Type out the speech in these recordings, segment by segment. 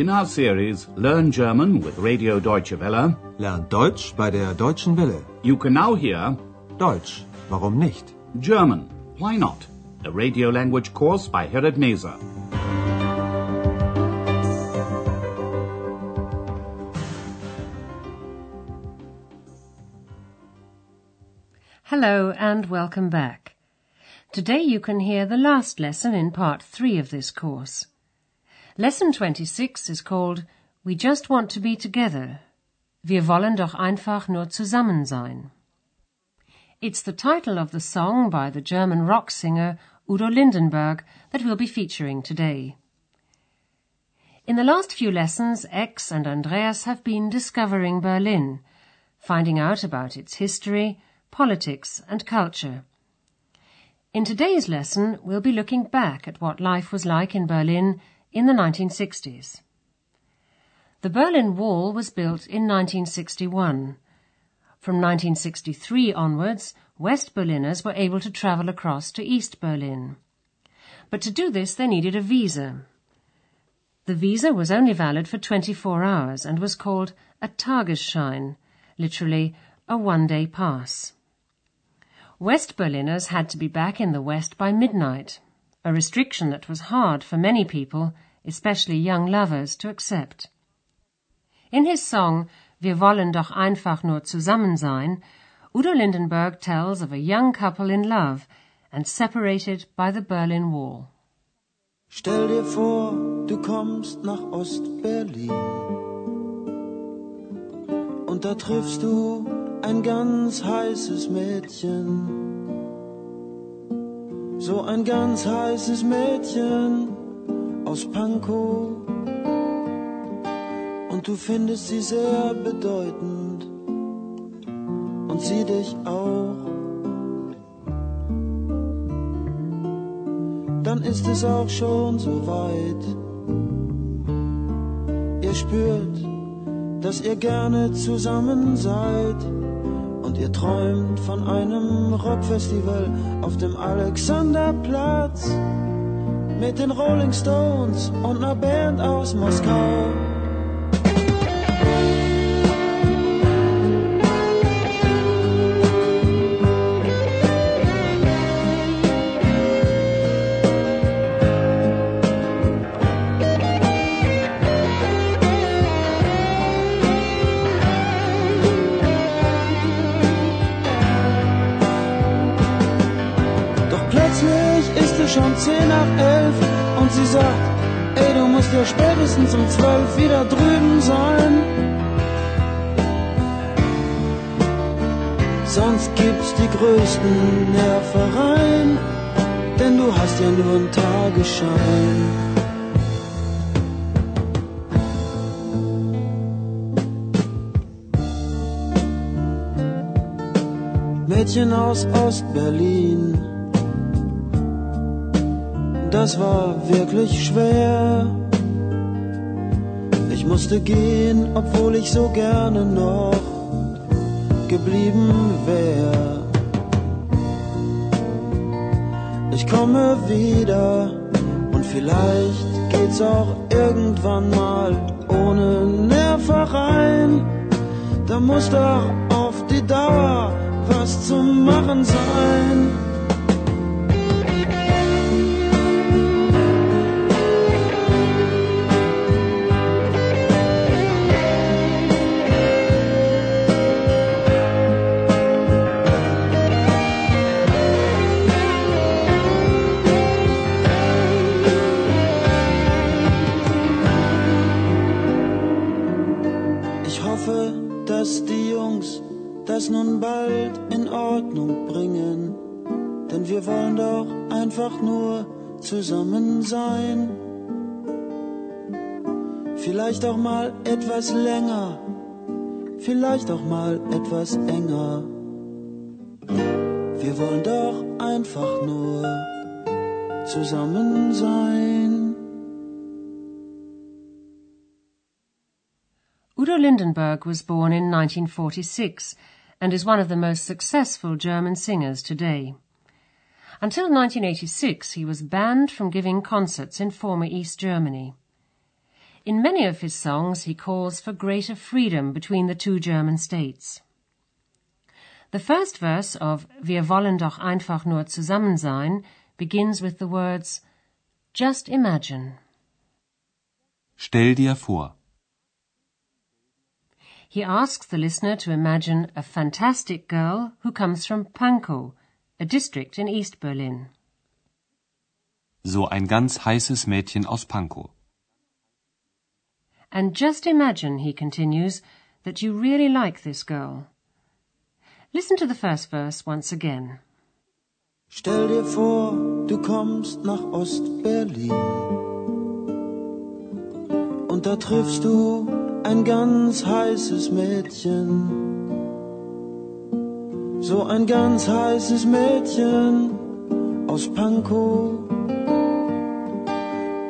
In our series Learn German with Radio Deutsche Welle, Lernt Deutsch bei der Deutschen Welle. you can now hear Deutsch, warum nicht? German, Why Not? A radio language course by Herrad Meese. Hello and welcome back. Today you can hear the last lesson in part 3 of this course. Lesson 26 is called We Just Want to Be Together. Wir wollen doch einfach nur zusammen sein. It's the title of the song by the German rock singer Udo Lindenberg that we'll be featuring today. In the last few lessons, X and Andreas have been discovering Berlin, finding out about its history, politics and culture. In today's lesson, we'll be looking back at what life was like in Berlin in the 1960s. The Berlin Wall was built in 1961. From 1963 onwards, West Berliners were able to travel across to East Berlin. But to do this, they needed a visa. The visa was only valid for 24 hours and was called a Tagesschein, literally a one-day pass. West Berliners had to be back in the West by midnight, a restriction that was hard for many people, especially young lovers, to accept. In his song Wir wollen doch einfach nur zusammen sein, Udo Lindenberg tells of a young couple in love and separated by the Berlin Wall. Stell dir vor, du kommst nach Ostberlin und da triffst du ein ganz heißes Mädchen. So ein ganz heißes Mädchen aus Pankow. Und du findest sie sehr bedeutend und sie dich auch. Dann ist es auch schon so weit. Ihr spürt, dass ihr gerne zusammen seid und ihr träumt von einem Rockfestival auf dem Alexanderplatz mit den Rolling Stones und einer Band aus Moskau. Sonst gibt's die größten Nervereien, denn du hast ja nur einen Tagesschein. Mädchen aus Ostberlin. Das war wirklich schwer. Ich musste gehen, obwohl ich so gerne noch geblieben wär. Ich komme wieder und vielleicht geht's auch irgendwann mal ohne Nervereien. Da muss doch auf die Dauer was zu machen sein. Sein. Vielleicht auch mal etwas länger, vielleicht auch mal etwas enger. Wir wollen doch einfach nur zusammen sein. Udo Lindenberg was born in 1946 and is one of the most successful German singers today. Until 1986, he was banned from giving concerts in former East Germany. In many of his songs, he calls for greater freedom between the two German states. The first verse of Wir wollen doch einfach nur zusammen sein begins with the words Just imagine. Stell dir vor. He asks the listener to imagine a fantastic girl who comes from Pankow, a district in East Berlin. So ein ganz heißes Mädchen aus Pankow. And just imagine, he continues, that you really like this girl. Listen to the first verse once again. Stell dir vor, du kommst nach Ost-Berlin. Und da triffst du ein ganz heißes Mädchen. So ein ganz heißes Mädchen aus Pankow.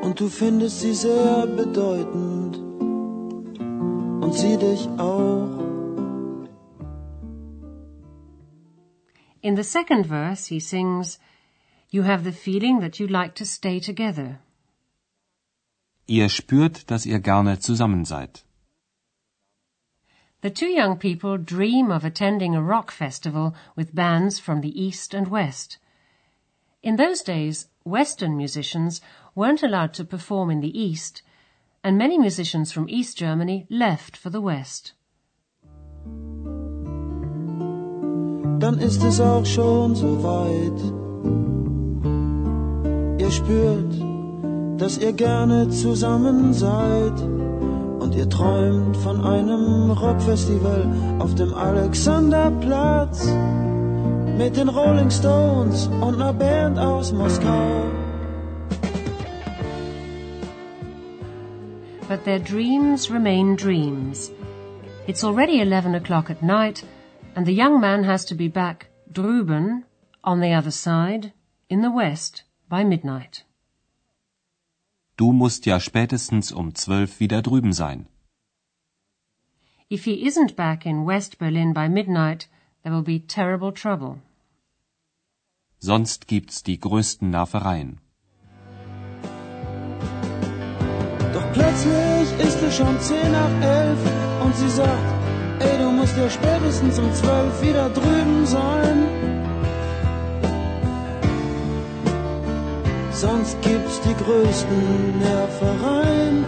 Und du findest sie sehr bedeutend. Und sie dich auch. In the second verse, he sings, You have the feeling that you like to stay together. Ihr spürt, dass ihr gerne zusammen seid. The two young people dream of attending a rock festival with bands from the East and West. In those days, Western musicians weren't allowed to perform in the East, and many musicians from East Germany left for the West. dann ist es auch schon so weit. Ihr spürt, dass ihr gerne zusammen seid und ihr träumt von einem Rockfestival auf dem Alexanderplatz mit den Rolling Stones und einer Band aus Moskau. But their dreams remain dreams. It's already 11 o'clock at night and the young man has to be back drüben, on the other side, in the west, by midnight. Du musst ja spätestens um zwölf wieder drüben sein. If he isn't back in West Berlin by midnight, there will be terrible trouble. Sonst gibt's die größten Nervereien. Doch plötzlich ist es schon zehn nach elf und sie sagt, Ey, du musst ja spätestens um zwölf wieder drüben sein. Sonst gibt's die größten Nervereien,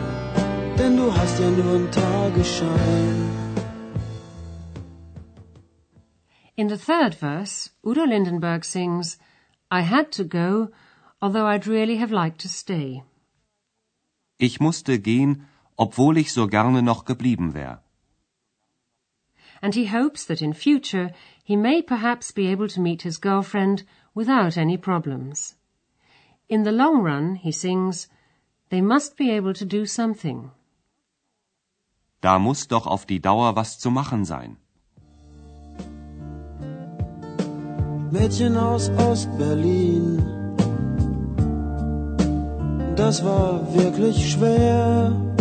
denn du hast ja nur einen Tagesschein. In the third verse, Udo Lindenberg sings, I had to go, although I'd really have liked to stay. Ich musste gehen, obwohl ich so gerne noch geblieben wäre and he hopes that in future he may perhaps be able to meet his girlfriend without any problems. In the long run, he sings, they must be able to do something. Da muss doch auf die Dauer was zu machen sein. Mädchen aus Ostberlin. Das war wirklich schwer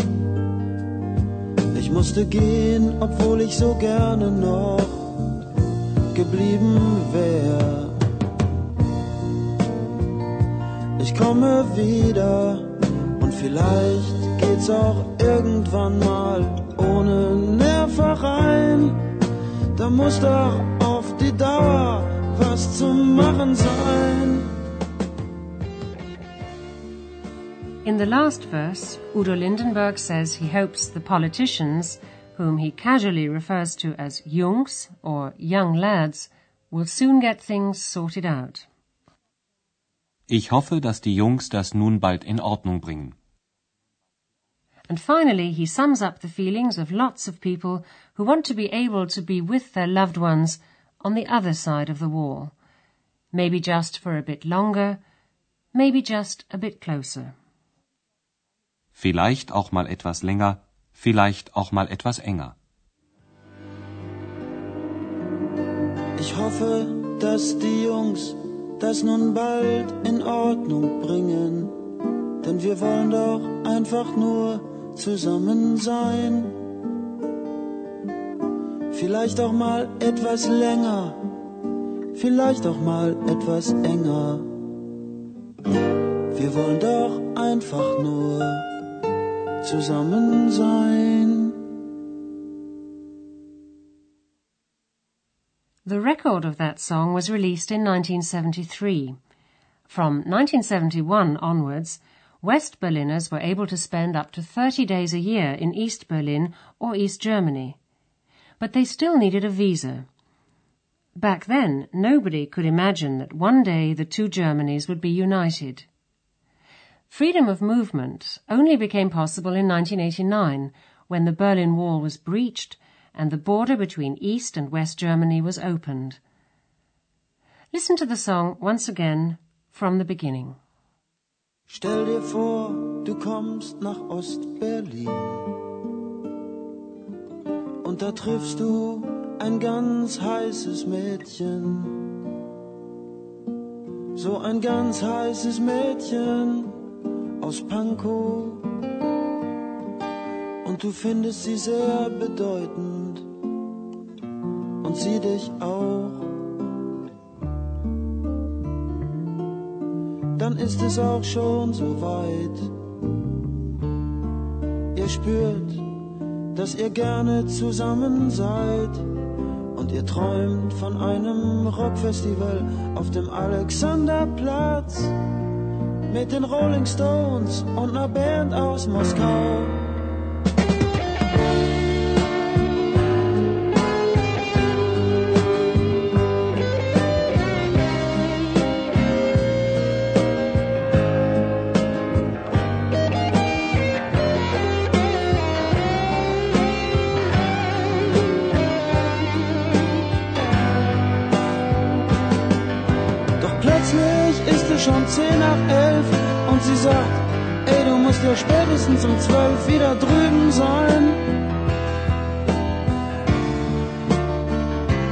musste gehen, obwohl ich so gerne noch geblieben wär. Komme wieder und vielleicht geht's auch irgendwann mal ohne Nervereien. Da muss doch auf die Dauer was zu machen sein. In the last verse, Udo Lindenberg says he hopes the politicians, whom he casually refers to as Jungs or young lads, will soon get things sorted out. Ich hoffe, dass die Jungs das nun bald in Ordnung bringen. And finally, he sums up the feelings of lots of people who want to be able to be with their loved ones on the other side of the wall. Maybe just for a bit longer, maybe just a bit closer vielleicht auch mal etwas länger, vielleicht auch mal etwas enger. Ich hoffe, dass die Jungs das nun bald in Ordnung bringen, denn wir wollen doch einfach nur zusammen sein. Vielleicht auch mal etwas länger, vielleicht auch mal etwas enger. Wir wollen doch einfach nur zusammen sein. The record of that song was released in 1973. From 1971 onwards, West Berliners were able to spend up to 30 days a year in East Berlin or East Germany. But they still needed a visa. Back then, nobody could imagine that one day the two Germanys would be united. Freedom of movement only became possible in 1989 when the Berlin Wall was breached and the border between East and West Germany was opened. Listen to the song once again from the beginning. Stell dir vor, du kommst nach Ost-Berlin und da triffst du ein ganz heißes Mädchen. So ein ganz heißes Mädchen aus Pankow. Und du findest sie sehr bedeutend und sie dich auch. Dann ist es auch schon so weit. Ihr spürt, dass ihr gerne zusammen seid und ihr träumt von einem Rockfestival auf dem Alexanderplatz mit den Rolling Stones und einer Band aus Moskau. Schon zehn nach elf und sie sagt, ey, du musst ja spätestens um zwölf wieder drüben sein.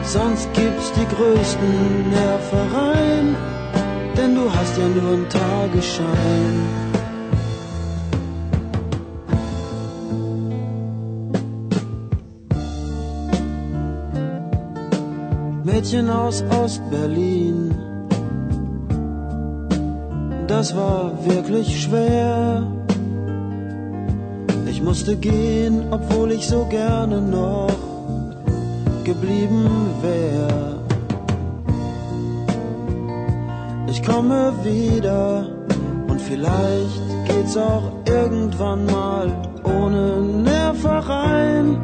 Sonst gibt's die größten Nervereien, denn du hast ja nur einen Tagesschein. Mädchen aus Ostberlin das war wirklich schwer. Ich musste gehen, obwohl ich so gerne noch geblieben wär. Ich komme wieder und vielleicht geht's auch irgendwann mal ohne Nervereien.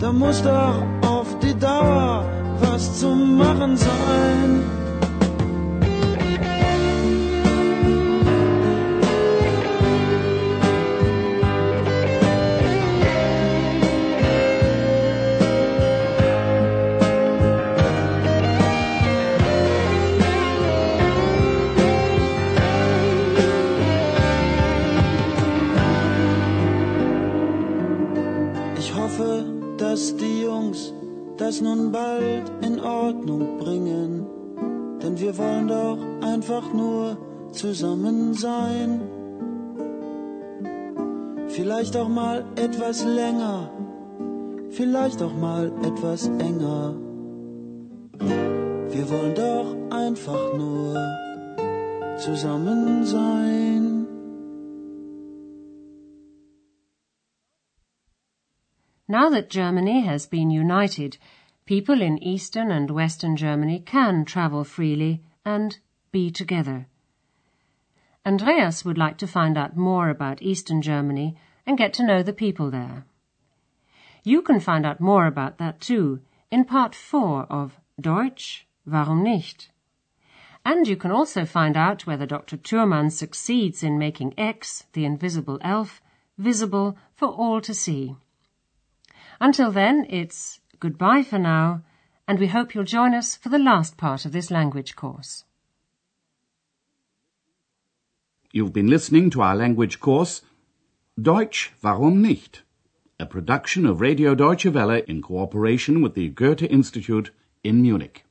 Da muss doch auf die Dauer was zu machen sein. Das nun bald in Ordnung bringen, denn wir wollen doch einfach nur zusammen sein. Vielleicht auch mal etwas länger, vielleicht auch mal etwas enger. Wir wollen doch einfach nur zusammen sein. Now that Germany has been united, people in Eastern and Western Germany can travel freely and be together. Andreas would like to find out more about Eastern Germany and get to know the people there. You can find out more about that too in part four of Deutsch, warum nicht? And you can also find out whether Dr. Thurmann succeeds in making X, the invisible elf, visible for all to see. Until then, it's goodbye for now, and we hope you'll join us for the last part of this language course. You've been listening to our language course, Deutsch, warum nicht? A production of Radio Deutsche Welle in cooperation with the Goethe Institute in Munich.